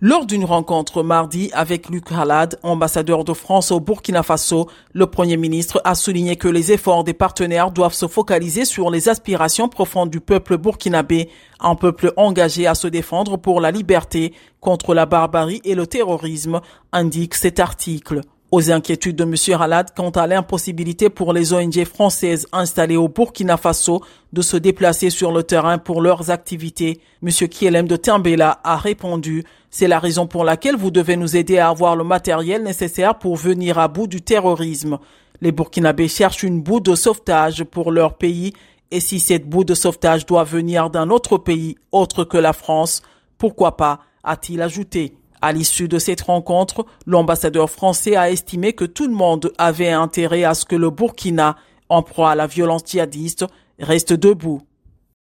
Lors d'une rencontre mardi avec Luc Halad, ambassadeur de France au Burkina Faso, le Premier ministre a souligné que les efforts des partenaires doivent se focaliser sur les aspirations profondes du peuple burkinabé, un peuple engagé à se défendre pour la liberté contre la barbarie et le terrorisme, indique cet article. Aux inquiétudes de M. Halad quant à l'impossibilité pour les ONG françaises installées au Burkina Faso de se déplacer sur le terrain pour leurs activités, M. Kielem de Timbela a répondu C'est la raison pour laquelle vous devez nous aider à avoir le matériel nécessaire pour venir à bout du terrorisme. Les Burkinabés cherchent une boue de sauvetage pour leur pays et si cette boue de sauvetage doit venir d'un autre pays autre que la France, pourquoi pas, a-t-il ajouté. À l'issue de cette rencontre, l'ambassadeur français a estimé que tout le monde avait intérêt à ce que le Burkina, en proie à la violence djihadiste, reste debout.